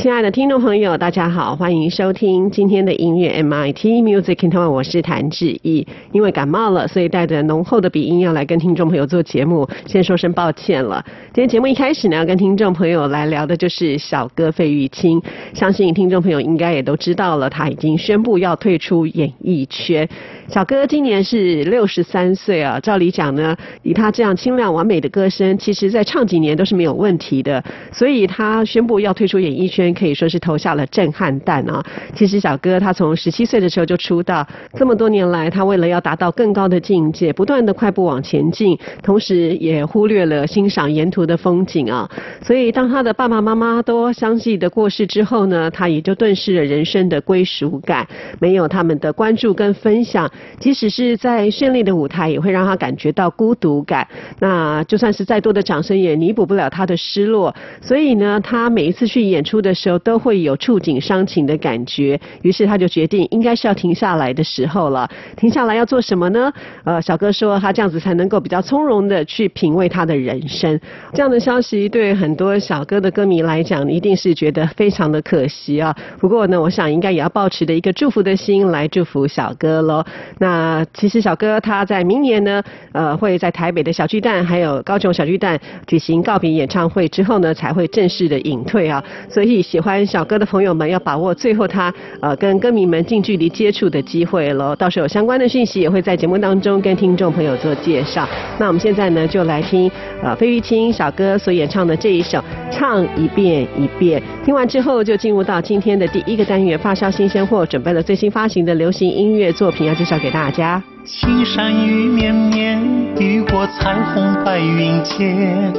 亲爱的听众朋友，大家好，欢迎收听今天的音乐 MIT Music in Taiwan，我是谭志毅。因为感冒了，所以带着浓厚的鼻音要来跟听众朋友做节目，先说声抱歉了。今天节目一开始呢，要跟听众朋友来聊的就是小哥费玉清。相信听众朋友应该也都知道了，他已经宣布要退出演艺圈。小哥今年是六十三岁啊，照理讲呢，以他这样清亮完美的歌声，其实在唱几年都是没有问题的。所以他宣布要退出演艺圈。可以说是投下了震撼弹啊！其实小哥他从十七岁的时候就出道，这么多年来，他为了要达到更高的境界，不断的快步往前进，同时也忽略了欣赏沿途的风景啊！所以当他的爸爸妈妈都相继的过世之后呢，他也就顿失了人生的归属感，没有他们的关注跟分享，即使是在绚丽的舞台，也会让他感觉到孤独感。那就算是再多的掌声，也弥补不了他的失落。所以呢，他每一次去演出的。时候都会有触景伤情的感觉，于是他就决定应该是要停下来的时候了。停下来要做什么呢？呃，小哥说他这样子才能够比较从容的去品味他的人生。这样的消息对很多小哥的歌迷来讲，一定是觉得非常的可惜啊。不过呢，我想应该也要保持的一个祝福的心来祝福小哥喽。那其实小哥他在明年呢，呃，会在台北的小巨蛋还有高雄小巨蛋举行告别演唱会之后呢，才会正式的隐退啊。所以。喜欢小哥的朋友们要把握最后他呃跟歌迷们近距离接触的机会喽。到时候有相关的讯息也会在节目当中跟听众朋友做介绍。那我们现在呢就来听呃费玉清小哥所演唱的这一首《唱一遍一遍》。听完之后就进入到今天的第一个单元发烧新鲜货，准备了最新发行的流行音乐作品要介绍给大家。青山雨绵绵，雨过彩虹白云间。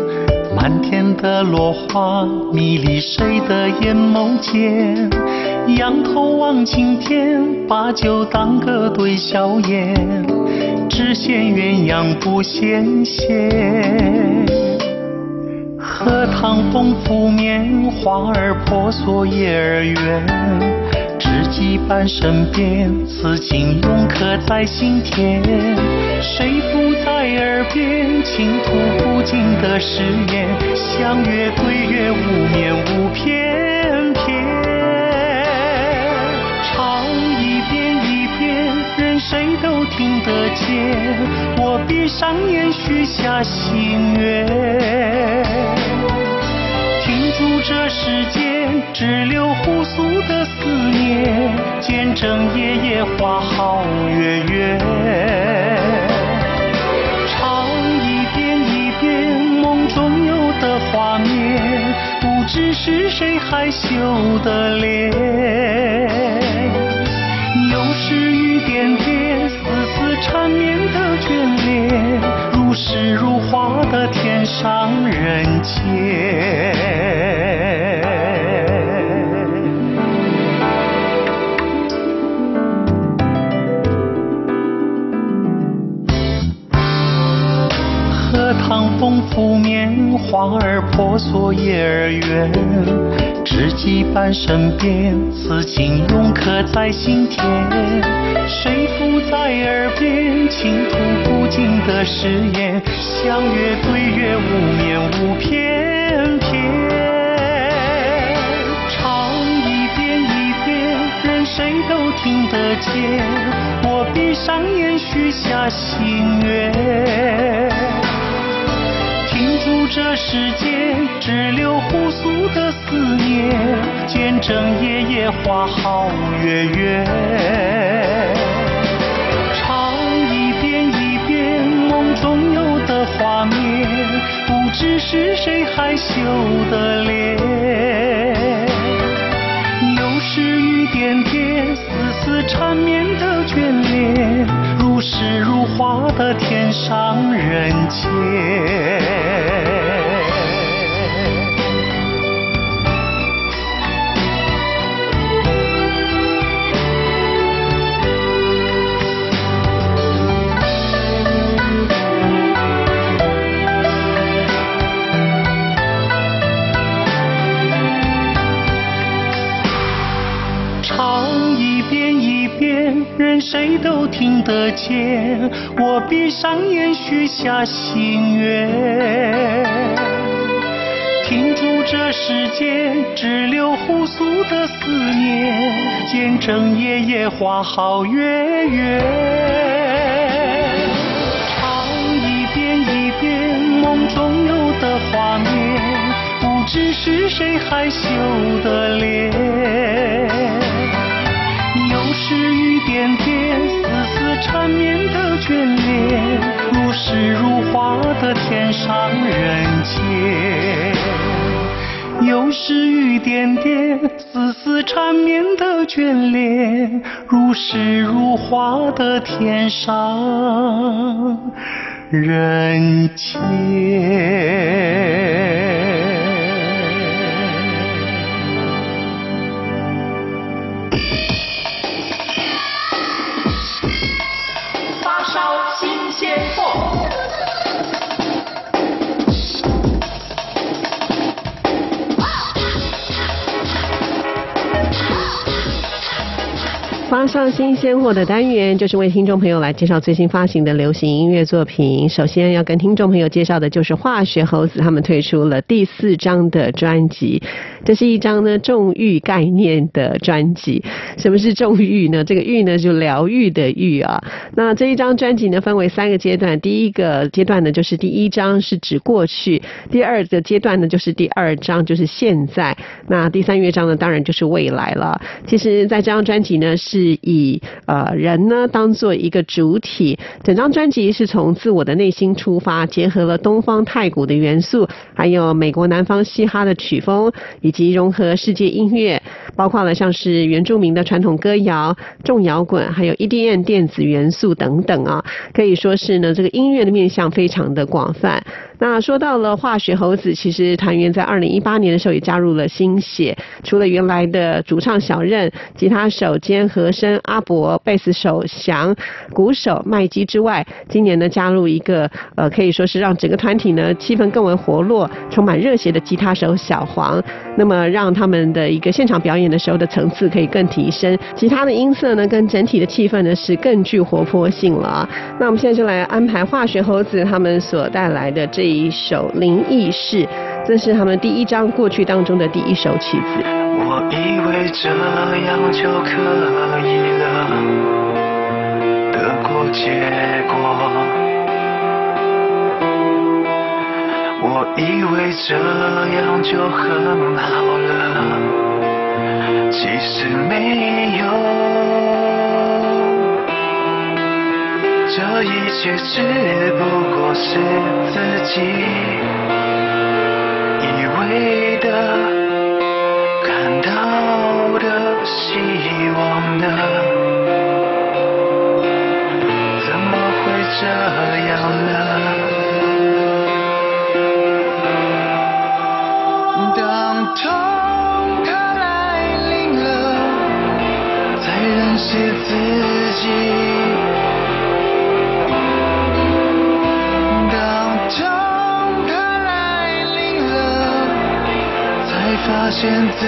满天的落花迷离谁的眼眸间？仰头望青天，把酒当歌对笑颜，只羡鸳鸯不羡仙。荷塘风拂面，花儿婆娑叶儿圆。羁绊身边，此情永刻在心田。谁附在耳边，倾吐不尽的誓言。相约对月，无眠无偏偏。唱一遍一遍，任谁都听得见。我闭上眼，许下心愿。停住这世只留互诉的思念，见证夜夜花好月圆。唱一遍一遍梦中有的画面，不知是谁害羞的脸。又是雨点点，丝丝缠绵的眷恋，如诗如画的天上人间。风拂面，花儿婆娑叶儿圆。知己伴身边，此情永刻在心田。谁附在耳边，倾吐不尽的誓言。相约对月，无眠无偏偏。唱一遍一遍，任谁都听得见。我闭上眼，许下心愿。数着时间，只留互诉的思念。见证夜夜花好月圆，唱一遍一遍梦中有的画面。不知是谁害羞的脸，又是雨点点，丝丝缠绵的眷恋。如诗如画的天上人间。谁都听得见，我闭上眼许下心愿，停住这时间只留互诉的思念，见证夜夜花好月圆。唱一遍一遍梦中有的画面，不知是谁害羞的脸。点点，丝丝缠绵的眷恋，如诗如画的天上人间。又是雨点点，丝丝缠绵的眷恋，如诗如画的天上人间。发上新鲜货的单元，就是为听众朋友来介绍最新发行的流行音乐作品。首先要跟听众朋友介绍的就是化学猴子，他们推出了第四张的专辑。这是一张呢重欲概念的专辑。什么是重欲呢？这个欲呢就疗愈的愈啊。那这一张专辑呢分为三个阶段，第一个阶段呢就是第一章是指过去，第二个阶段呢就是第二章就是现在，那第三乐章呢当然就是未来了。其实，在这张专辑呢。是以呃人呢当做一个主体，整张专辑是从自我的内心出发，结合了东方太古的元素，还有美国南方嘻哈的曲风，以及融合世界音乐，包括了像是原住民的传统歌谣、重摇滚，还有 EDM 电子元素等等啊，可以说是呢这个音乐的面向非常的广泛。那说到了化学猴子，其实团员在二零一八年的时候也加入了新血，除了原来的主唱小任、吉他手兼和声阿伯、贝斯手翔、鼓手麦基之外，今年呢加入一个呃可以说是让整个团体呢气氛更为活络、充满热血的吉他手小黄，那么让他们的一个现场表演的时候的层次可以更提升，其他的音色呢跟整体的气氛呢是更具活泼性了。那我们现在就来安排化学猴子他们所带来的这。一首《灵异事》，这是他们第一章过去当中的第一首曲子。我以为这样就可以了，得过且过。我以为这样就很好了，其实没有。这一切只不过是自己以为的、看到的希望呢？怎么会这样呢？当痛它来临了，才认识自己。发现自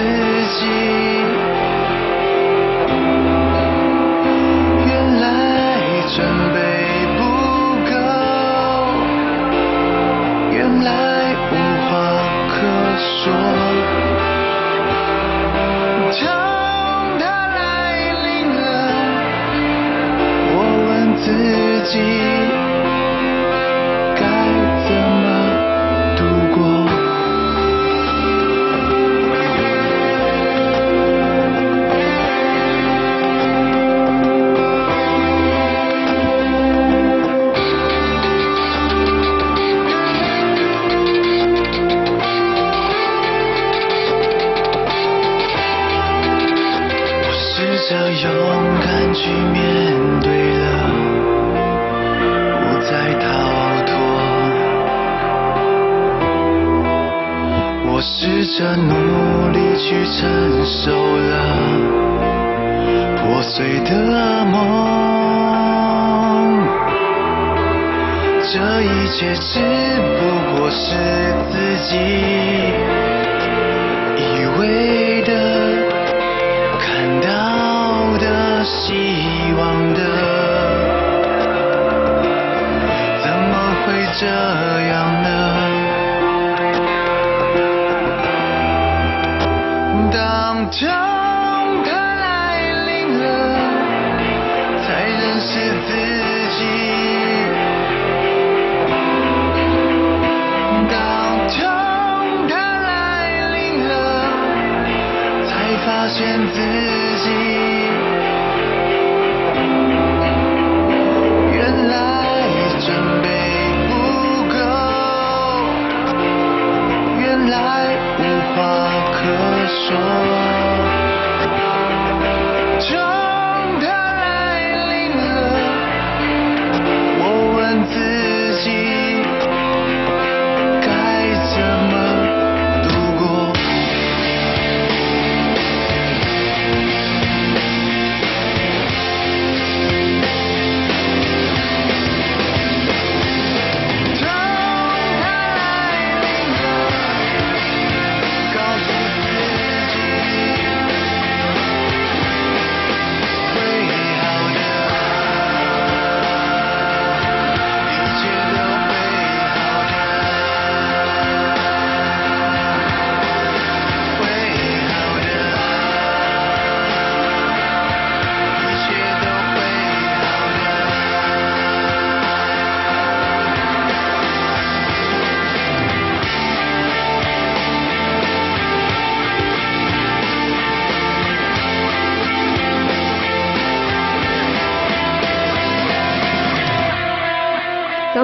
己来无话可说。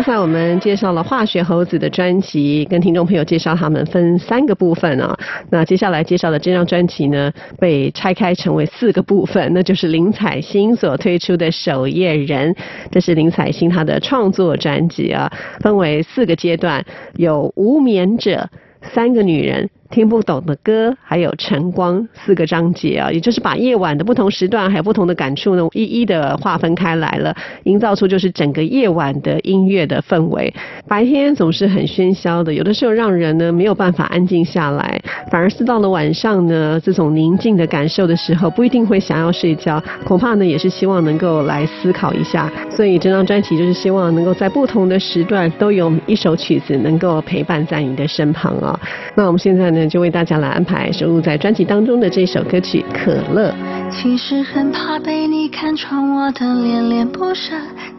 刚才我们介绍了化学猴子的专辑，跟听众朋友介绍他们分三个部分啊。那接下来介绍的这张专辑呢，被拆开成为四个部分，那就是林采欣所推出的《守夜人》，这是林采欣她的创作专辑啊，分为四个阶段，有《无眠者》。三个女人听不懂的歌，还有晨光四个章节啊，也就是把夜晚的不同时段还有不同的感触呢，一一的划分开来了，营造出就是整个夜晚的音乐的氛围。白天总是很喧嚣的，有的时候让人呢没有办法安静下来，反而是到了晚上呢，这种宁静的感受的时候，不一定会想要睡觉，恐怕呢也是希望能够来思考一下。所以这张专辑就是希望能够在不同的时段都有一首曲子能够陪伴在你的身旁啊。那我们现在呢，就为大家来安排收录在专辑当中的这首歌曲《可乐》。其实很怕被你看穿我的恋恋不舍，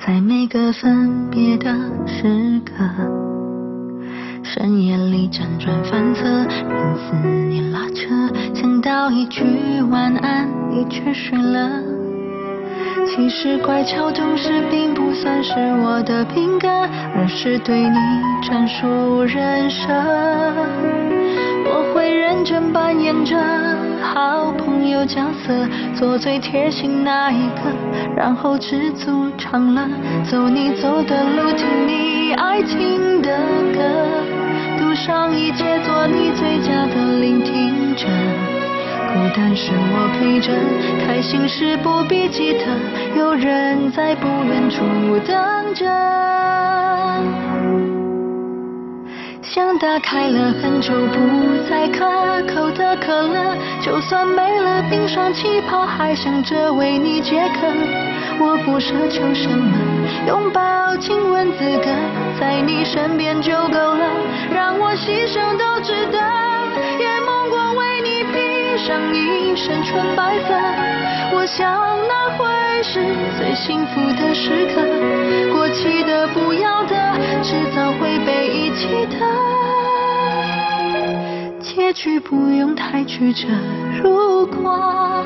在每个分别的时刻，深夜里辗转反侧，任思念拉扯，想到一句晚安，你却睡了。其实乖巧懂事并不算是我的品格，而是对你专属人设。我会认真扮演着好朋友角色，做最贴心那一个，然后知足常乐，走你走的路，听你爱听的歌，赌上一切，做你最佳的聆听者。孤单时我陪着，开心时不必记得，有人在不远处等着。像打开了很久不再可口的可乐，就算没了冰霜气泡，还想着为你解渴。我不奢求什么，拥抱、亲吻资格，在你身边就够了，让我牺牲都值得。上一身纯白色，我想那会是最幸福的时刻。过期的、不要的，迟早会被遗弃的。结局不用太曲折，如果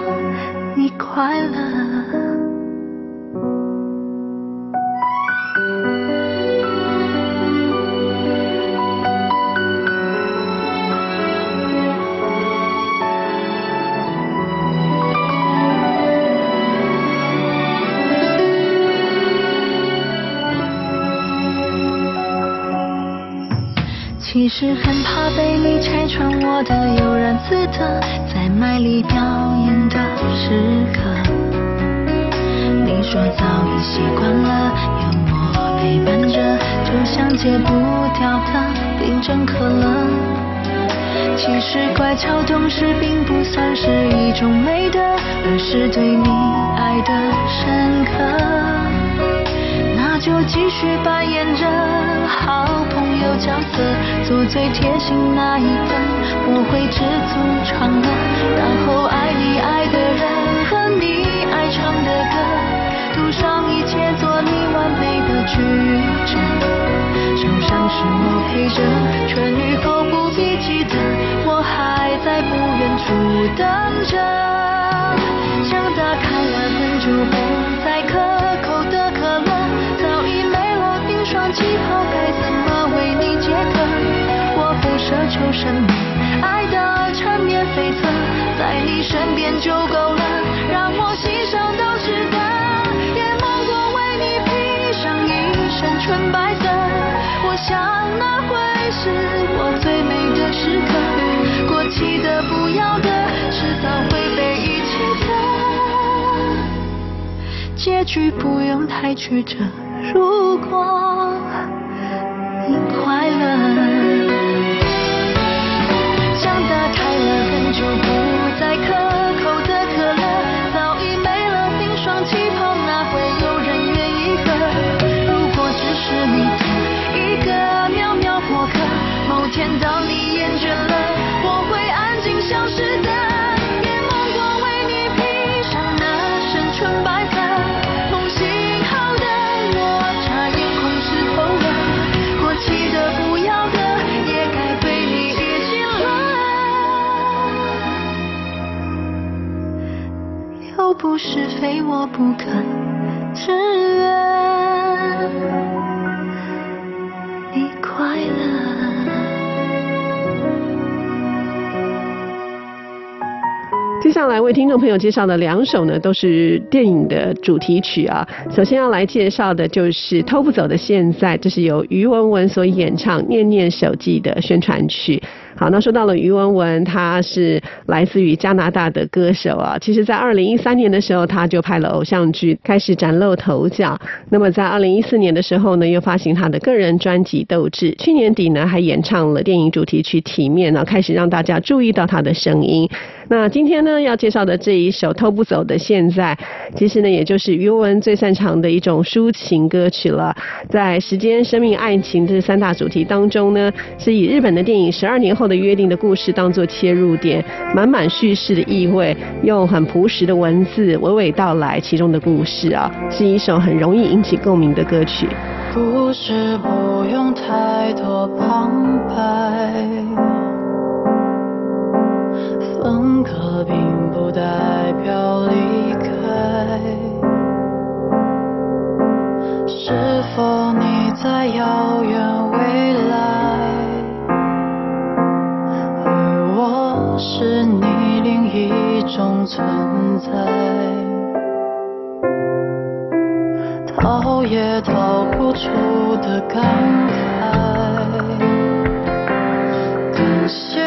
你快乐。其实很怕被你拆穿我的悠然自得，在卖力表演的时刻。你说早已习惯了有我陪伴着，就像戒不掉的冰镇可乐。其实乖巧懂事并不算是一种美德，而是对你爱的深刻。就继续扮演着好朋友角色，做最贴心那一个，我会知足常乐，然后爱你爱的人和你爱唱的歌，赌上一切做你完美的矩阵。受伤时我陪着，痊愈后不必记得，我还在不远处等着。想打开了门就不再可气泡，该怎么为你解渴？我不奢求什么，爱的缠绵悱恻，在你身边就够了，让我欣赏到值得。也梦过为你披上一身纯白色，我想那会是我最美的时刻。过期的不要的，迟早会被遗弃的。结局不用太曲折，如果快乐。想打开了很久不再可非我不可，只愿你快乐。接下来为听众朋友介绍的两首呢，都是电影的主题曲啊。首先要来介绍的就是《偷不走的现在》，这是由于文文所演唱《念念手记》的宣传曲。好，那说到了于文文，她是来自于加拿大的歌手啊。其实，在二零一三年的时候，她就拍了偶像剧，开始崭露头角。那么，在二零一四年的时候呢，又发行她的个人专辑《斗志》。去年底呢，还演唱了电影主题曲《体面》呢，开始让大家注意到她的声音。那今天呢，要介绍的这一首《偷不走的现在》，其实呢，也就是于文最擅长的一种抒情歌曲了。在时间、生命、爱情这三大主题当中呢，是以日本的电影《十二年后的约定》的故事当做切入点，满满叙事的意味，用很朴实的文字娓娓道来其中的故事啊，是一首很容易引起共鸣的歌曲。故事不用太多旁白，分隔并不代表离开。是否你在遥远存在？逃也逃不出的感慨。感谢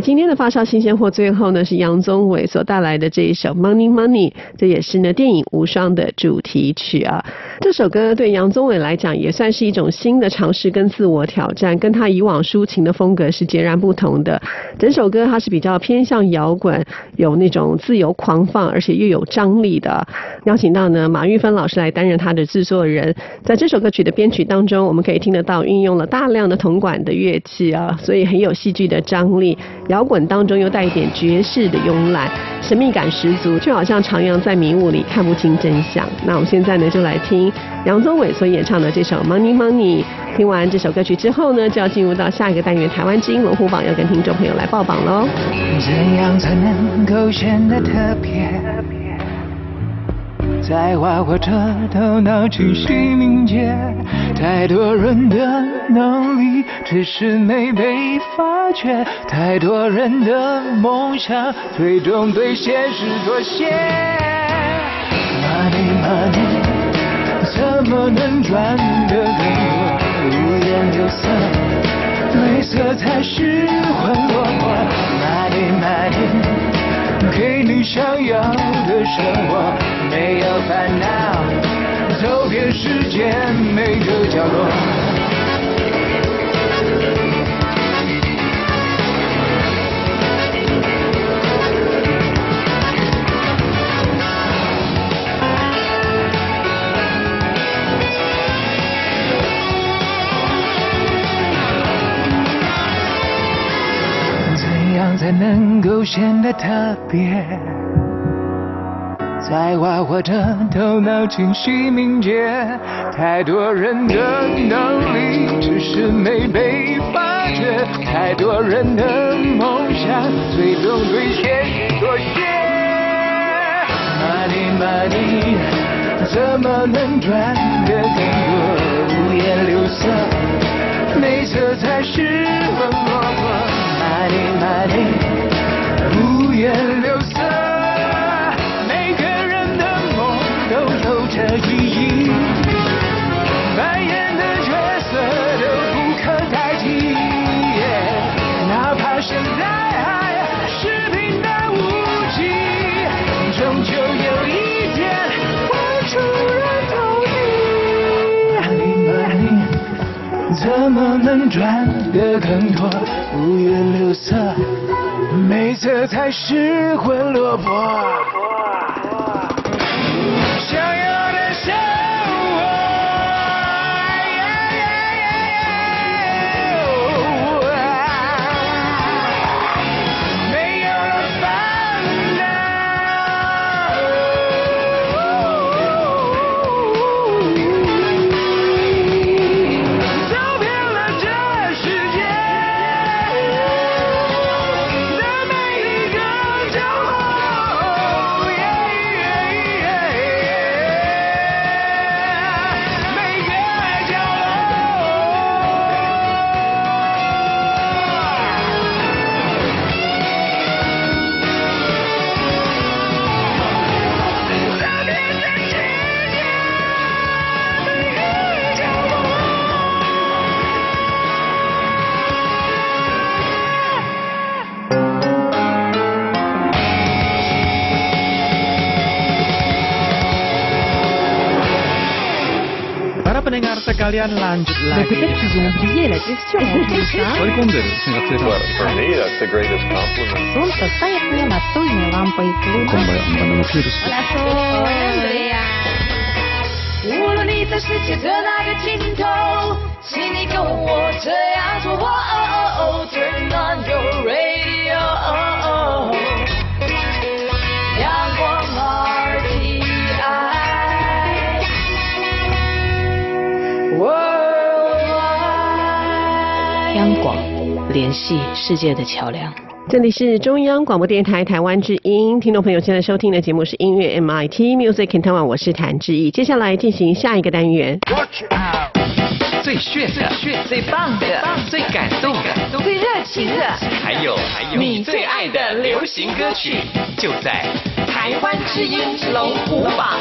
今天的发烧新鲜货最后呢，是杨宗纬所带来的这一首《Money Money》，这也是呢电影《无双》的主题曲啊。这首歌对杨宗纬来讲也算是一种新的尝试跟自我挑战，跟他以往抒情的风格是截然不同的。整首歌它是比较偏向摇滚，有那种自由狂放，而且又有张力的。邀请到呢马玉芬老师来担任他的制作人，在这首歌曲的编曲当中，我们可以听得到运用了大量的铜管的乐器啊，所以很有戏剧的张力。摇滚当中又带一点爵士的慵懒，神秘感十足，就好像徜徉在迷雾里看不清真相。那我们现在呢，就来听杨宗纬所演唱的这首《Money Money》。听完这首歌曲之后呢，就要进入到下一个单元——台湾之音文虎榜，要跟听众朋友来报榜喽。怎样才能够显得特别？在挖我这头脑清晰敏捷，太多人的能力只是没被发觉，太多人的梦想最终对现实妥协。Money money，怎么能赚得更多？五颜六色，美色才是魂落魄。Money money。给你想要的生活，没有烦恼，走遍世界每个角落。才能够显得特别，在挖我的头脑清晰敏捷，太多人的能力只是没被发掘，太多人的梦想最终兑现妥协。Money money，怎么能赚得更多？五颜六色，美色才是魂落魄。零八零五颜六色每个人的梦都有着意义。扮演的角色都不可代替哪怕现在还是平淡无奇终究有一天会出人头地。玛尼玛尼怎么能赚得更多？五颜六色，美色才失魂落魄。sekalian lanjut lagi. Peut-être qu'ils ont oublié la question en plus. For me, that's the greatest compliment. Солнце станет мне настольной лампой клуба. 无论你在世界的哪个尽头，请你跟我这样做。Turn on your radio. 央广联系世界的桥梁。这里是中央广播电台台湾之音，听众朋友现在收听的节目是音乐 MIT Music in Taiwan，我是谭志毅。接下来进行下一个单元。最炫的、最棒的、最感动的、最热情的，还有还有你最爱的流行歌曲，就在台湾之音龙虎榜。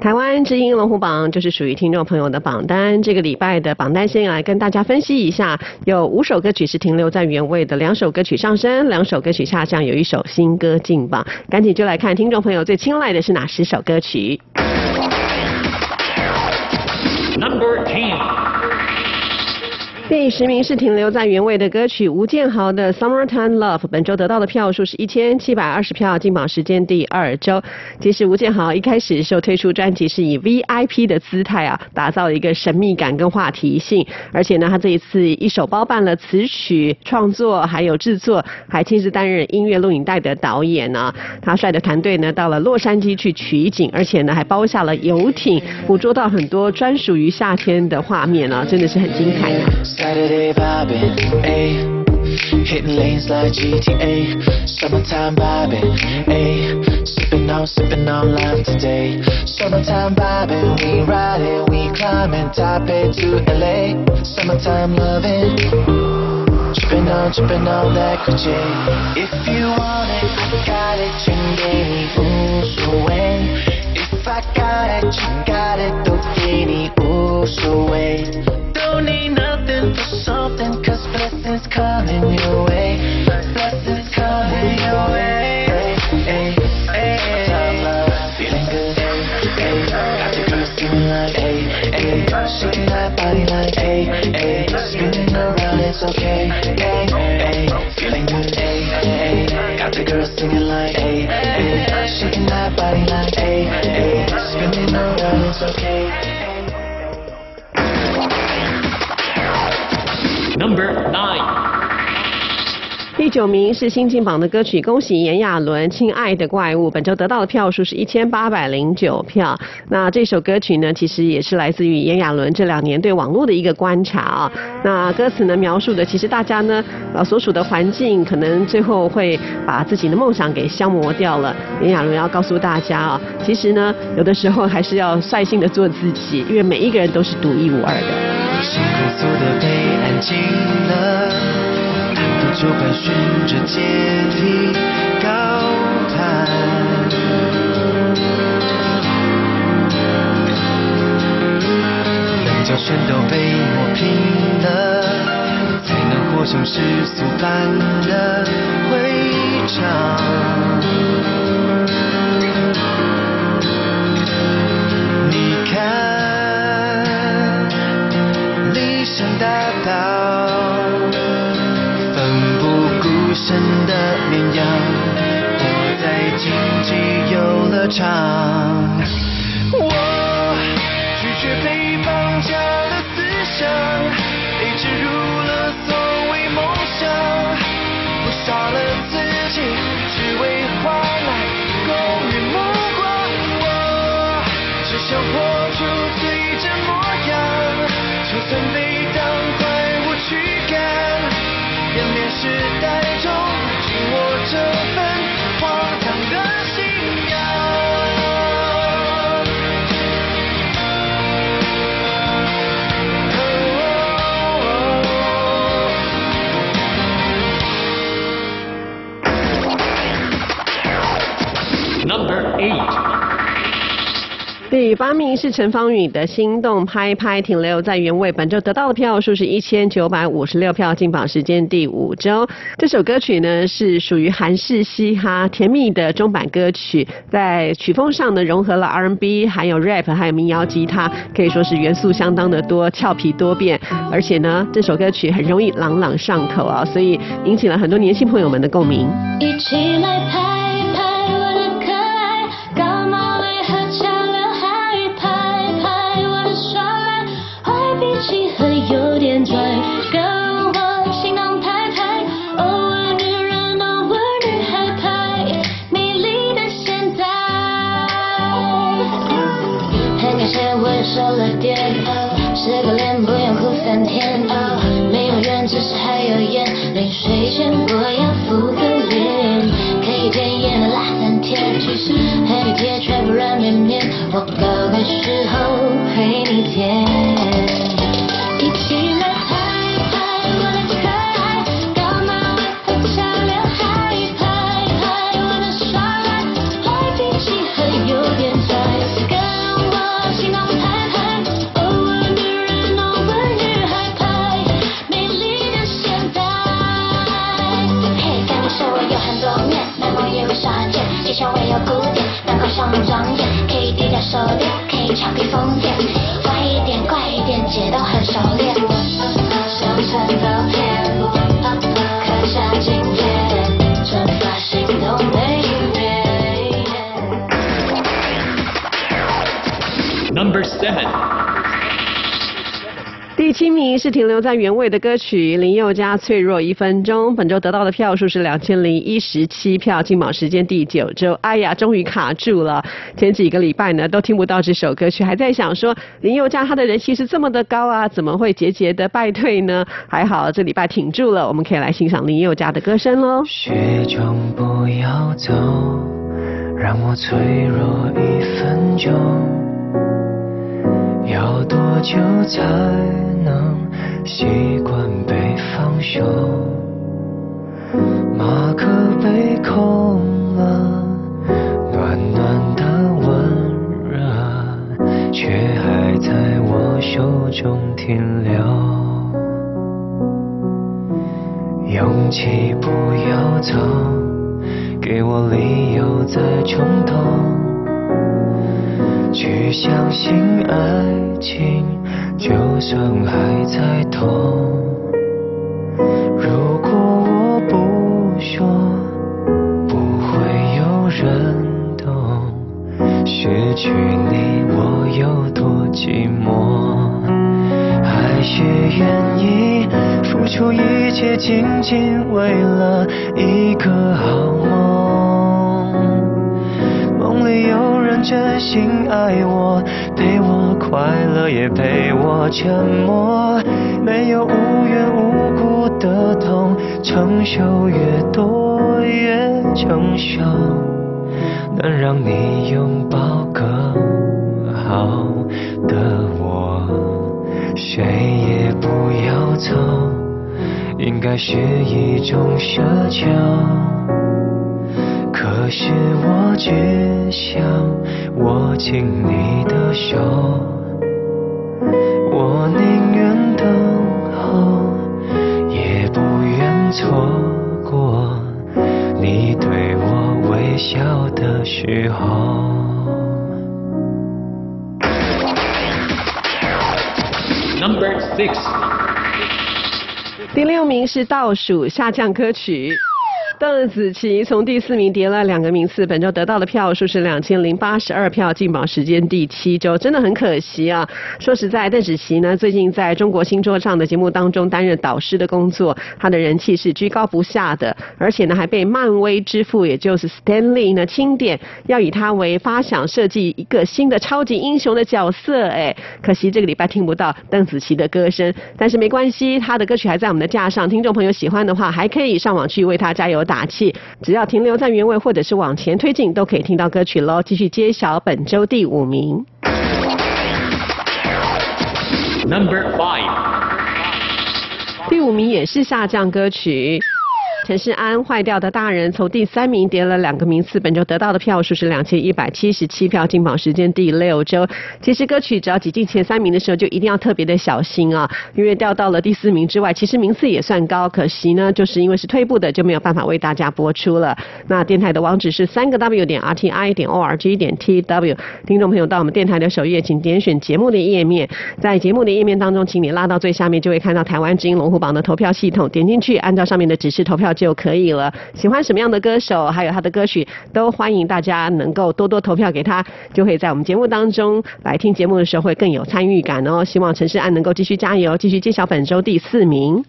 台湾之音龙虎榜就是属于听众朋友的榜单。这个礼拜的榜单先来跟大家分析一下，有五首歌曲是停留在原位的，两首歌曲上升，两首歌曲下降，有一首新歌进榜。赶紧就来看听众朋友最青睐的是哪十首歌曲。Number ten. 第十名是停留在原位的歌曲吴建豪的《Summertime Love》，本周得到的票数是一千七百二十票，进榜时间第二周。其实吴建豪一开始时候推出专辑是以 VIP 的姿态啊，打造一个神秘感跟话题性，而且呢，他这一次一手包办了词曲创作，还有制作，还亲自担任音乐录影带的导演呢。他率的团队呢到了洛杉矶去取景，而且呢还包下了游艇，捕捉到很多专属于夏天的画面啊，真的是很精彩。Saturday vibing, ayy. Hitting lanes like GTA Summertime vibing, ayy. Sipping on, sipping on life today. Summertime vibing, we riding, we climbing top it to LA Summertime loving. Dripping on, dripping on that Gucci. If you want it, I got it, Trinity Ooh, If I got it, you got it, Don't get any ooh, so wait don't need nothing for something, cause blessings coming your way. Blessings coming your way. Ay, ay, ay. Feeling good, got like, ay, ay. Shaking that body like, ay, ay. Spinning around, it's okay, ay, ay. Feeling good, ay, ay. Got the girl singing like, ay, ay. Shaking that body like, ay, ay. Spinning around, it's okay. 第九名是新进榜的歌曲，恭喜炎亚纶《亲爱的怪物》，本周得到的票数是一千八百零九票。那这首歌曲呢，其实也是来自于炎亚纶这两年对网络的一个观察啊。那歌词呢，描述的其实大家呢，呃所处的环境，可能最后会把自己的梦想给消磨掉了。炎亚纶要告诉大家啊，其实呢，有的时候还是要率性的做自己，因为每一个人都是独一无二的。就盘旋着阶梯高台。棱角全都被磨平了，才能活像世俗般的会场。你看。理想大道，神的绵羊，我在荆棘游乐场。第八名是陈芳宇的《心动拍拍》，停留在原位，本周得到的票数是一千九百五十六票，进榜时间第五周。这首歌曲呢是属于韩式嘻哈甜蜜的中版歌曲，在曲风上呢融合了 R&B，还有 rap，还有民谣吉他，可以说是元素相当的多，俏皮多变。而且呢，这首歌曲很容易朗朗上口啊，所以引起了很多年轻朋友们的共鸣。一起来拍点拽，跟我心动拍拍，偶尔女人偶尔女孩拍，美丽的现在。很感谢我又瘦了点，洗个脸不用哭三天，没有人只是还有烟，临睡前我要敷个脸，可以变颜的拉三天，其实黑鼻贴却不软绵绵，我告白时候陪你舔，装不装眼可以低调收敛可以俏皮疯癫。歪一点怪一点姐都很熟练。清明是停留在原位的歌曲林宥嘉《脆弱一分钟》，本周得到的票数是两千零一十七票，进榜时间第九周。哎呀，终于卡住了！前几个礼拜呢都听不到这首歌曲，还在想说林宥嘉他的人气是这么的高啊，怎么会节节的败退呢？还好这礼拜挺住了，我们可以来欣赏林宥嘉的歌声喽。雪中不要走，让我脆弱一分钟。要多久才能习惯被放手？马克杯空了，暖暖的温热，却还在我手中停留。勇气不要走，给我理由再冲动。去相信爱，伤还在痛。如果我不说，不会有人懂。失去你，我有多寂寞？还是愿意付出一切，仅仅为了一个好梦。梦里有人真心爱我，陪我快乐，也陪我沉默。没有无缘无故的痛，承受越多越成熟，能让你拥抱更好的我。谁也不要走，应该是一种奢求。可是我只想握紧你的手，我宁愿等候，也不愿错过你对我微笑的时候。Number six. 第六名是倒数下降歌曲。邓紫棋从第四名跌了两个名次，本周得到的票数是两千零八十二票，进榜时间第七周，真的很可惜啊！说实在，邓紫棋呢最近在中国新说唱的节目当中担任导师的工作，她的人气是居高不下的，而且呢还被漫威之父也就是 Stanley 呢钦点，要以他为发想设计一个新的超级英雄的角色。哎，可惜这个礼拜听不到邓紫棋的歌声，但是没关系，她的歌曲还在我们的架上，听众朋友喜欢的话，还可以上网去为她加油打气。只要停留在原位或者是往前推进，都可以听到歌曲喽。继续揭晓本周第五名。Number five. 第五名也是下降歌曲。陈世安坏掉的大人从第三名跌了两个名次，本周得到的票数是两千一百七十七票，进榜时间第六周。其实歌曲只要挤进前三名的时候，就一定要特别的小心啊，因为掉到了第四名之外，其实名次也算高，可惜呢，就是因为是退步的，就没有办法为大家播出了。那电台的网址是三个 w 点 r t i 点 o r g 点 t w，听众朋友到我们电台的首页，请点选节目的页面，在节目的页面当中，请你拉到最下面，就会看到台湾之音龙虎榜的投票系统，点进去，按照上面的指示投票。就可以了。喜欢什么样的歌手，还有他的歌曲，都欢迎大家能够多多投票给他，就会在我们节目当中来听节目的时候会更有参与感哦。希望陈世安能够继续加油，继续揭晓本周第四名。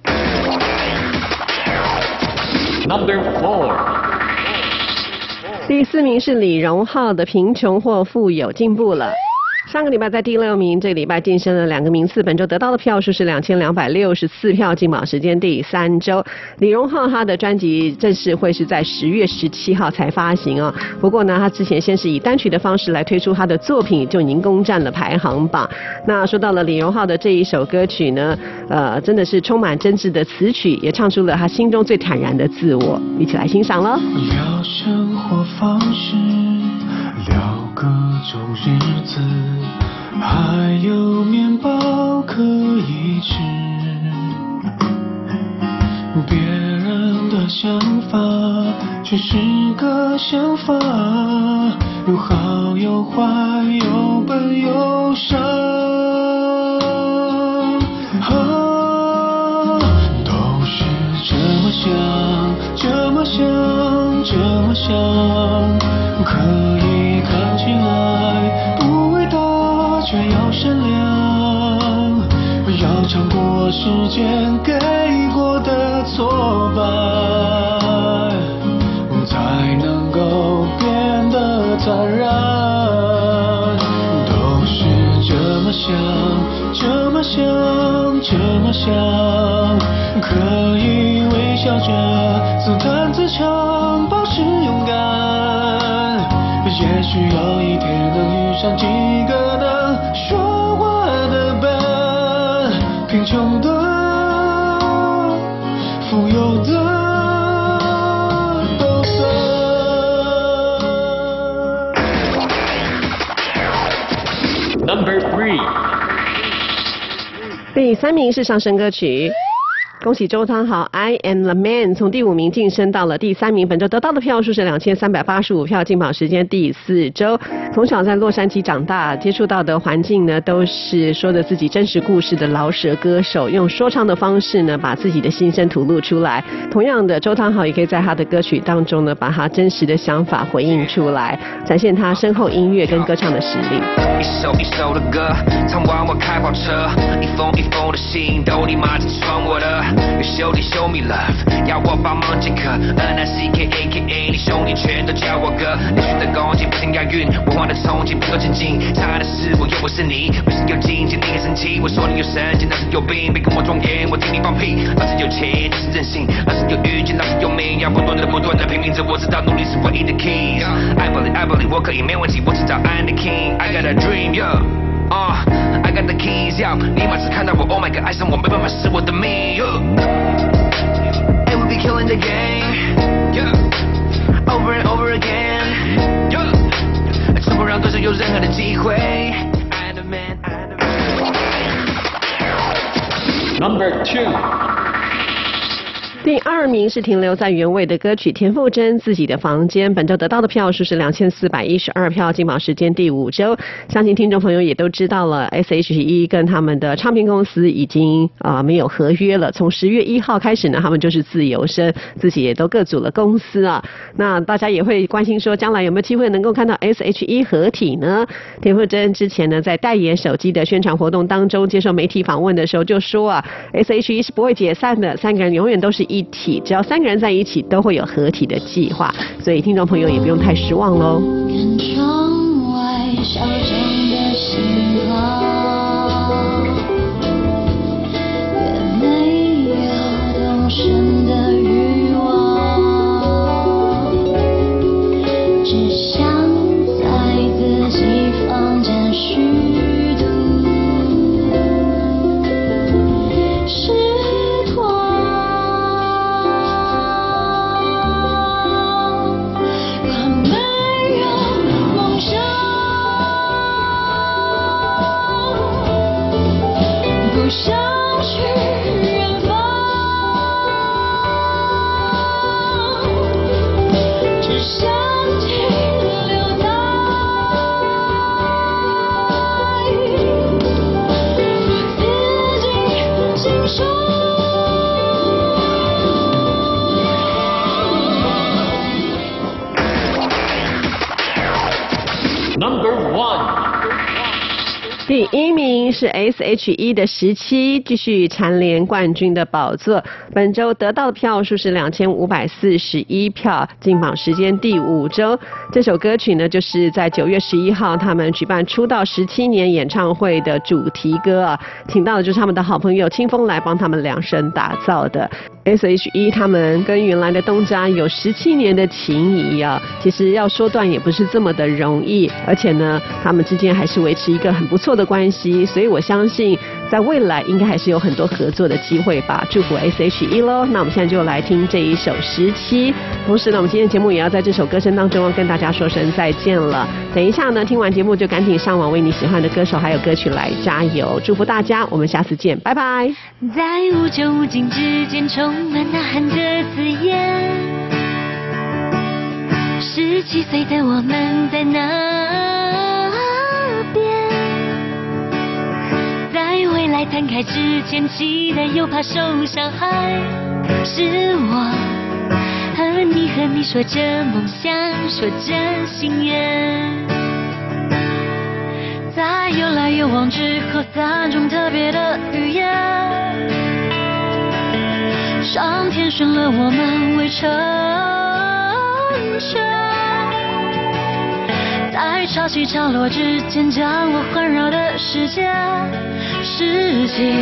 Number four. 第四名是李荣浩的《贫穷或富有进步了》。上个礼拜在第六名，这个礼拜晋升了两个名次，本周得到的票数是两千两百六十四票，进榜时间第三周。李荣浩他的专辑正式会是在十月十七号才发行啊、哦。不过呢，他之前先是以单曲的方式来推出他的作品，就已经攻占了排行榜。那说到了李荣浩的这一首歌曲呢，呃，真的是充满真挚的词曲，也唱出了他心中最坦然的自我。一起来欣赏喽。要生活方式，各种日子。还有面包可以吃，别人的想法只是个想法，有好有坏，有笨有傻。啊，都是这么想，这么想，这么想，可时间给过的挫败，才能够变得坦然。都是这么想，这么想，这么想，可以微笑着自弹自唱，保持勇敢。也许有一天能遇上几个第三名是上升歌曲。恭喜周汤豪，I am the man 从第五名晋升到了第三名，本周得到的票数是两千三百八十五票，进榜时间第四周。从小在洛杉矶长大，接触到的环境呢都是说着自己真实故事的饶舌歌手，用说唱的方式呢把自己的心声吐露出来。同样的，周汤豪也可以在他的歌曲当中呢把他真实的想法回应出来，展现他深厚音乐跟歌唱的实力。一首一首的歌，唱完我开跑车，一封一封的信都你妈只装我的。有兄弟 show me love，要我帮忙即可，N I C K A K A，你兄弟全都叫我哥。你学的攻击不想押韵，我换的憧憬不够前进，差的是我又不是你，不是有经济你很生气，我说你有神经那是有病，别跟我装言，我听你放屁。老子有钱就是任性，老子有运气，老子有命，要不断的不断的拼命着，我知道努力是唯一的 key。I believe I believe 我可以没问题，我知道 I'm the king，I got a dream yeah。啊、i got the keys，要你妈只看到我，Oh my god，爱上我没办法是我的命。And we be killing the game，over and over again，从不让对手有任何的机会。Number two. 第二名是停留在原位的歌曲田馥甄自己的房间，本周得到的票数是两千四百一十二票，进榜时间第五周。相信听众朋友也都知道了，S.H.E 跟他们的唱片公司已经啊、没有合约了。从十月一号开始呢，他们就是自由身，自己也都各组了公司啊。那大家也会关心说，将来有没有机会能够看到 S.H.E 合体呢？田馥甄之前呢，在代言手机的宣传活动当中接受媒体访问的时候就说啊，S.H.E 是不会解散的，三个人永远都是一一体，只要三个人在一起，都会有合体的计划。所以听众朋友也不用太失望喽。只想在自己房间虚是 S.H.E 的十七，继续蝉联冠军的宝座。本周得到的票数是两千五百四十一票，进榜时间第五周。这首歌曲呢，就是在九月十一号他们举办出道十七年演唱会的主题歌啊，请到的就是他们的好朋友清风来帮他们量身打造的。S.H.E 他们跟原来的东家有十七年的情谊啊，其实要说断也不是这么的容易，而且呢，他们之间还是维持一个很不错的关系，所以我相信在未来应该还是有很多合作的机会吧。祝福 S.H.E 喽！那我们现在就来听这一首《十七》，同时呢，我们今天节目也要在这首歌声当中跟大家说声再见了。等一下呢，听完节目就赶紧上网为你喜欢的歌手还有歌曲来加油，祝福大家，我们下次见，拜拜。在无穷无尽之间，充满呐喊的字眼。十七岁的我们在哪来摊开之前，期待又怕受伤害。是我和你和你说着梦想，说着心愿，在有来有往之后，三种特别的语言。上天选了我们为成全，在潮起潮落之间，将我环绕的世界，拾起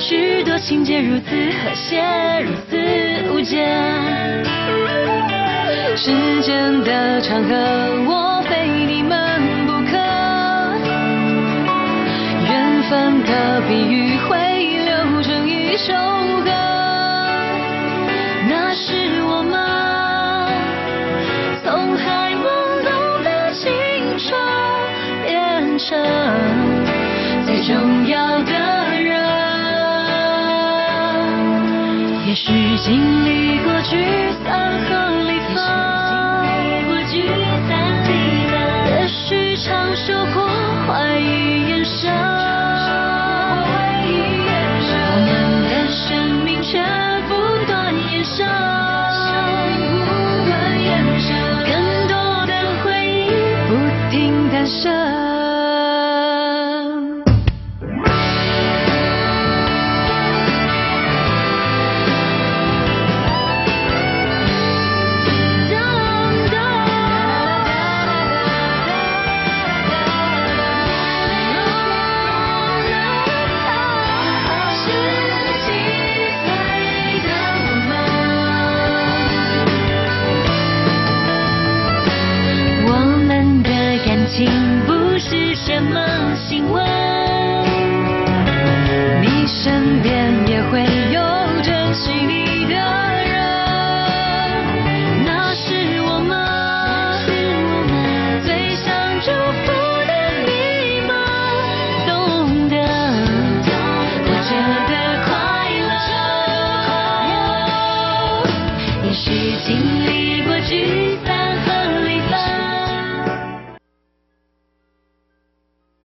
许多情节，如此和谐，如此无间。时间的长河，我非你们不可。缘分的比喻会流成一首歌。成最重要的人。也许经历过聚散和离分，